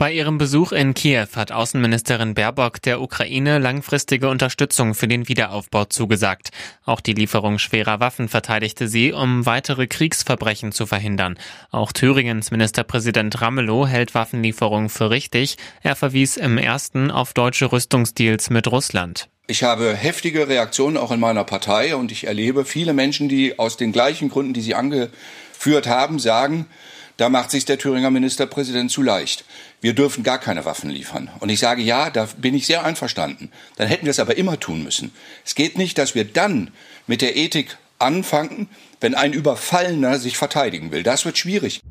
Bei ihrem Besuch in Kiew hat Außenministerin Baerbock der Ukraine langfristige Unterstützung für den Wiederaufbau zugesagt. Auch die Lieferung schwerer Waffen verteidigte sie, um weitere Kriegsverbrechen zu verhindern. Auch Thüringens Ministerpräsident Ramelow hält Waffenlieferungen für richtig. Er verwies im ersten auf deutsche Rüstungsdeals mit Russland. Ich habe heftige Reaktionen auch in meiner Partei und ich erlebe viele Menschen, die aus den gleichen Gründen, die Sie angeführt haben, sagen, da macht sich der Thüringer Ministerpräsident zu leicht. Wir dürfen gar keine Waffen liefern. Und ich sage, ja, da bin ich sehr einverstanden. Dann hätten wir es aber immer tun müssen. Es geht nicht, dass wir dann mit der Ethik anfangen, wenn ein Überfallener sich verteidigen will. Das wird schwierig.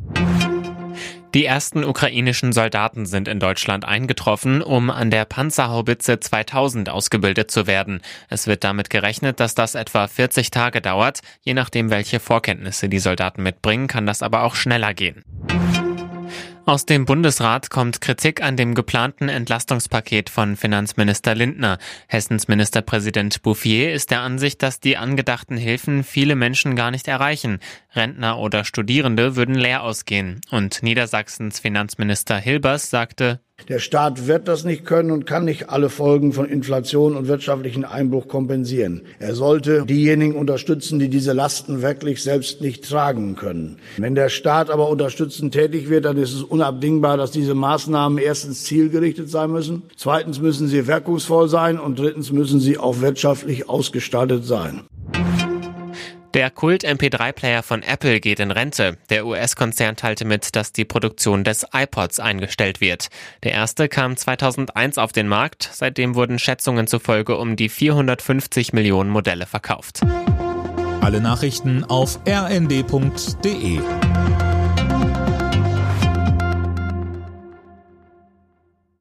Die ersten ukrainischen Soldaten sind in Deutschland eingetroffen, um an der Panzerhaubitze 2000 ausgebildet zu werden. Es wird damit gerechnet, dass das etwa 40 Tage dauert. Je nachdem, welche Vorkenntnisse die Soldaten mitbringen, kann das aber auch schneller gehen. Aus dem Bundesrat kommt Kritik an dem geplanten Entlastungspaket von Finanzminister Lindner. Hessens Ministerpräsident Bouffier ist der Ansicht, dass die angedachten Hilfen viele Menschen gar nicht erreichen. Rentner oder Studierende würden leer ausgehen. Und Niedersachsens Finanzminister Hilbers sagte, der Staat wird das nicht können und kann nicht alle Folgen von Inflation und wirtschaftlichen Einbruch kompensieren. Er sollte diejenigen unterstützen, die diese Lasten wirklich selbst nicht tragen können. Wenn der Staat aber unterstützend tätig wird, dann ist es unabdingbar, dass diese Maßnahmen erstens zielgerichtet sein müssen, zweitens müssen sie wirkungsvoll sein und drittens müssen sie auch wirtschaftlich ausgestaltet sein. Der Kult-MP3-Player von Apple geht in Rente. Der US-Konzern teilte mit, dass die Produktion des iPods eingestellt wird. Der erste kam 2001 auf den Markt. Seitdem wurden Schätzungen zufolge um die 450 Millionen Modelle verkauft. Alle Nachrichten auf rnd.de